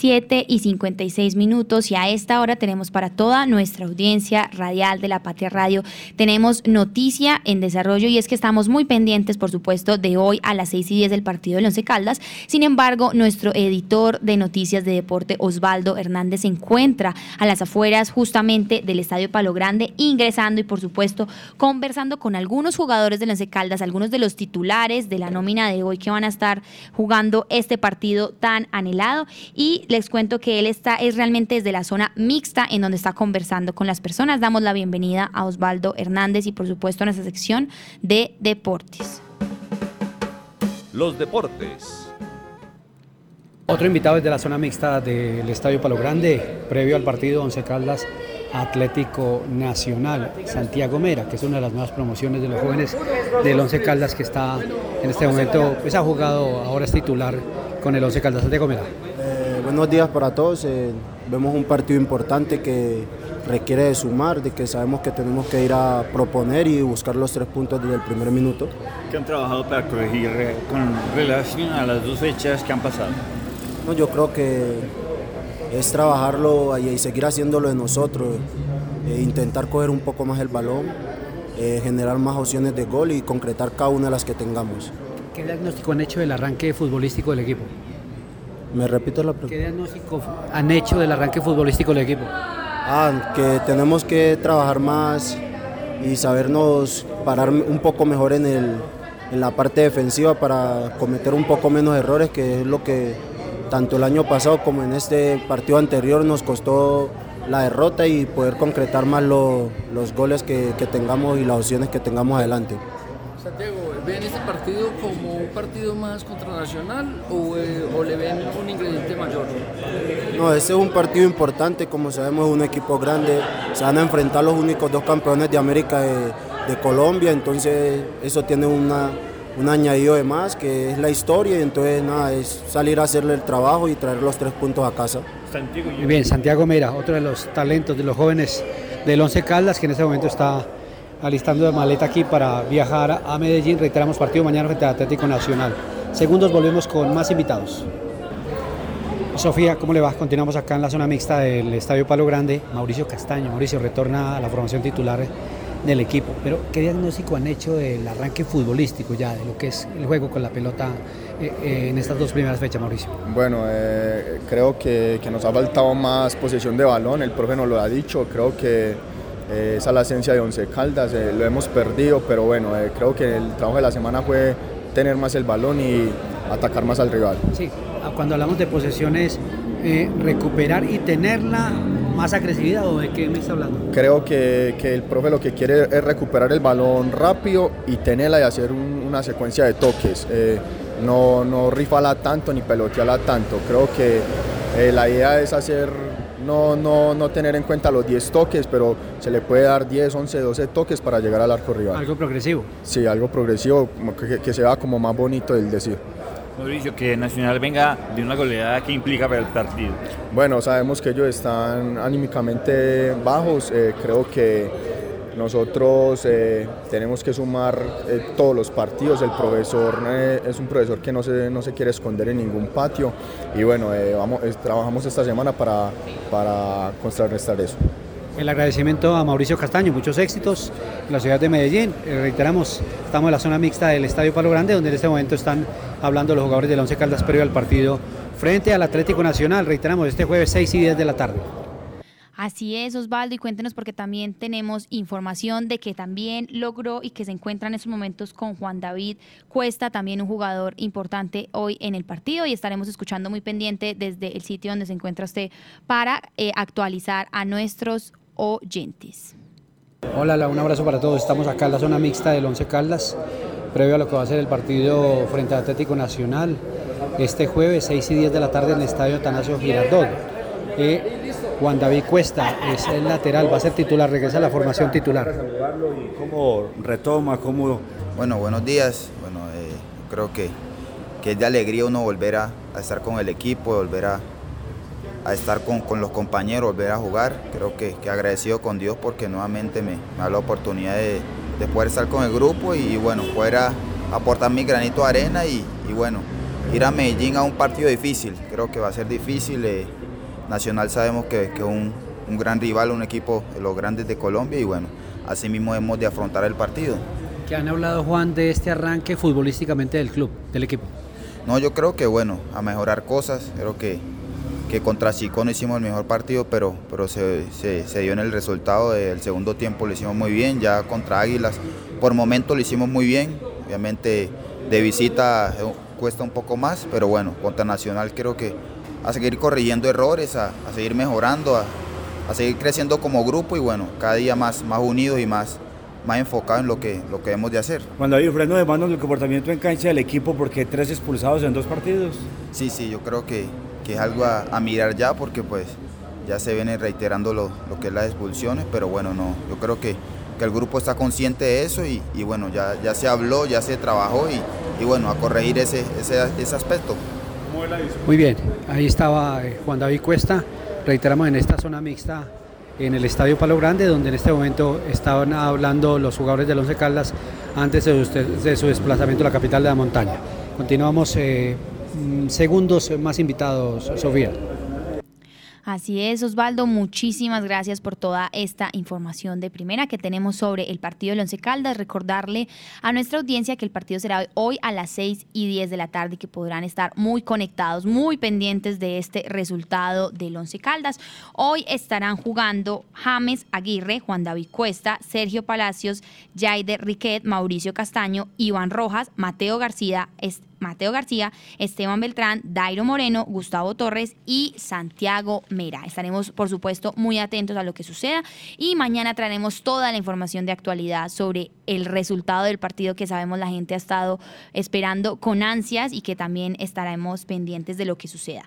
7 y 56 minutos y a esta hora tenemos para toda nuestra audiencia radial de la Patria Radio, tenemos noticia en desarrollo y es que estamos muy pendientes, por supuesto, de hoy a las 6 y 10 del partido de Once Caldas. Sin embargo, nuestro editor de noticias de deporte, Osvaldo Hernández, se encuentra a las afueras justamente del Estadio Palo Grande, ingresando y, por supuesto, conversando con algunos jugadores del Once Caldas, algunos de los titulares de la nómina de hoy que van a estar jugando este partido tan anhelado y les cuento que él está, es realmente desde la zona mixta en donde está conversando con las personas. Damos la bienvenida a Osvaldo Hernández y por supuesto a nuestra sección de deportes. Los deportes. Otro invitado desde la zona mixta del Estadio Palo Grande, previo al partido Once Caldas Atlético Nacional, Santiago Mera, que es una de las nuevas promociones de los jóvenes del Once Caldas que está en este momento, pues ha jugado, ahora es titular con el Once Caldas Santiago Mera. Eh, buenos días para todos. Eh, vemos un partido importante que requiere de sumar, de que sabemos que tenemos que ir a proponer y buscar los tres puntos desde el primer minuto. ¿Qué han trabajado para corregir eh, con relación a las dos fechas que han pasado? No, yo creo que es trabajarlo y seguir haciéndolo de nosotros, intentar coger un poco más el balón, generar más opciones de gol y concretar cada una de las que tengamos. ¿Qué diagnóstico han hecho del arranque futbolístico del equipo? Me repito la pregunta. ¿Qué diagnóstico han hecho del arranque futbolístico del equipo? Ah, que tenemos que trabajar más y sabernos parar un poco mejor en, el, en la parte defensiva para cometer un poco menos errores, que es lo que tanto el año pasado como en este partido anterior nos costó la derrota y poder concretar más los goles que, que tengamos y las opciones que tengamos adelante. Santiago, ¿ven este partido como un partido más contra Nacional eh, o, le ven un ingrediente mayor? No, ese es un partido importante, como sabemos es un equipo grande, se van a enfrentar los únicos dos campeones de América de, Colombia, entonces eso tiene una, un añadido de más, que es la historia, y entonces nada, es salir a hacerle el trabajo y traer los tres puntos a casa. Muy bien, Santiago Mera, otro de los talentos de los jóvenes del Once Caldas, que en este momento está alistando de maleta aquí para viajar a Medellín. Reiteramos partido mañana frente al Atlético Nacional. Segundos, volvemos con más invitados. Sofía, ¿cómo le va? Continuamos acá en la zona mixta del Estadio Palo Grande. Mauricio Castaño. Mauricio retorna a la formación titular del equipo. Pero, ¿qué diagnóstico han hecho del arranque futbolístico ya, de lo que es el juego con la pelota eh, eh, en estas dos primeras fechas, Mauricio? Bueno, eh, creo que, que, nos ha faltado más posesión de balón, el profe nos lo ha dicho, creo que eh, esa es la esencia de Once Caldas, eh, lo hemos perdido, pero bueno, eh, creo que el trabajo de la semana fue tener más el balón y atacar más al rival. Sí, cuando hablamos de posesiones, recuperar y tenerla más agresividad o de qué me está hablando? Creo que, que, el profe lo que quiere es recuperar el balón rápido y tenerla y hacer una secuencia de toques. no, no rifala tanto ni peloteala tanto. Creo que la idea es hacer no, no, no tener en cuenta los 10 toques, pero se le puede dar 10, 11, 12 toques para llegar al arco rival. ¿Algo progresivo? Sí, algo progresivo, que, que se vea como más bonito el decir. Mauricio, que Nacional venga de una goleada que implica para el partido. Bueno, sabemos que ellos están anímicamente bajos, eh, creo que nosotros eh, tenemos que sumar eh, todos los partidos. El profesor eh, es un profesor que no se, no se quiere esconder en ningún patio y bueno, trabajamos esta semana para, para contrarrestar eso. El agradecimiento a Mauricio Castaño, muchos éxitos en la ciudad de Medellín. reiteramos, estamos en la zona mixta del Estadio Palo Grande, donde en este momento están hablando los jugadores del Once Caldas previo al partido frente al Atlético Nacional. Reiteramos, este jueves 6 y 10 de la tarde. Así es, Osvaldo, y cuéntenos porque también tenemos información de que también logró y que se encuentra en estos momentos con Juan David Cuesta, también un jugador importante hoy en el partido y estaremos escuchando muy pendiente desde el sitio donde se encuentra usted para eh, actualizar a nuestros oyentes. Hola, un abrazo para todos. Estamos acá en la zona mixta del Once Caldas, previo a lo que va a ser el partido frente al Atlético Nacional este jueves 6 y 10 de la tarde en el Estadio Tanasio Girardot. Eh, Juan David Cuesta es el lateral, va a ser titular, regresa a la formación titular. ¿Cómo retoma? ¿Cómo... Bueno, buenos días. Bueno, eh, creo que, que, es de alegría uno volver a, estar con el equipo, volver a, estar con, los compañeros, volver a jugar. Creo que, agradecido con Dios porque nuevamente me, da la oportunidad de, poder estar con el grupo y, bueno, poder aportar mi granito de arena y, bueno, ir a Medellín a un partido difícil, creo que va a ser difícil. Eh, Nacional sabemos que es un, un gran rival, un equipo de los grandes de Colombia y bueno, así mismo hemos de afrontar el partido. ¿Qué han hablado, Juan, de este arranque futbolísticamente del club, del equipo? No, yo creo que bueno, a mejorar cosas, creo que, que contra Chico no hicimos el mejor partido, pero, pero se, se, dio en el resultado del segundo tiempo, lo hicimos muy bien, ya contra Águilas, por momento lo hicimos muy bien, obviamente de visita eh, cuesta un poco más, pero bueno, contra Nacional creo que a seguir corrigiendo errores, a, a seguir mejorando, a, a seguir creciendo como grupo y bueno, cada día más, más unidos y más, más enfocados en lo que, lo que debemos de hacer. Cuando hay un freno de mano en el comportamiento en cancha del equipo, porque tres expulsados en dos partidos? Sí, sí, yo creo que, que es algo a, mirar ya porque pues ya se viene reiterando lo, lo, que es las expulsiones, pero bueno, no, yo creo que, que el grupo está consciente de eso y, y, bueno, ya, ya se habló, ya se trabajó y, y bueno, a corregir ese, ese, ese aspecto. Muy bien, ahí estaba eh, Juan David Cuesta, reiteramos en esta zona mixta en el Estadio Palo Grande, donde en este momento estaban hablando los jugadores del Once Caldas antes de, su desplazamiento a la capital de la montaña. Continuamos eh, mm, segundos más invitados, Sofía. Así es, Osvaldo, muchísimas gracias por toda esta información de primera que tenemos sobre el partido del Once Caldas. Recordarle a nuestra audiencia que el partido será hoy a las 6 y 10 de la tarde y que podrán estar muy conectados, muy pendientes de este resultado del Once Caldas. Hoy estarán jugando James Aguirre, Juan David Cuesta, Sergio Palacios, Jaide Riquet, Mauricio Castaño, Iván Rojas, Mateo García, Mateo García, Esteban Beltrán, Dairo Moreno, Gustavo Torres y Santiago Mera. Estaremos, por supuesto, muy atentos a lo que suceda y mañana traeremos toda la información de actualidad sobre el resultado del partido que sabemos la gente ha estado esperando con ansias y que también estaremos pendientes de lo que suceda.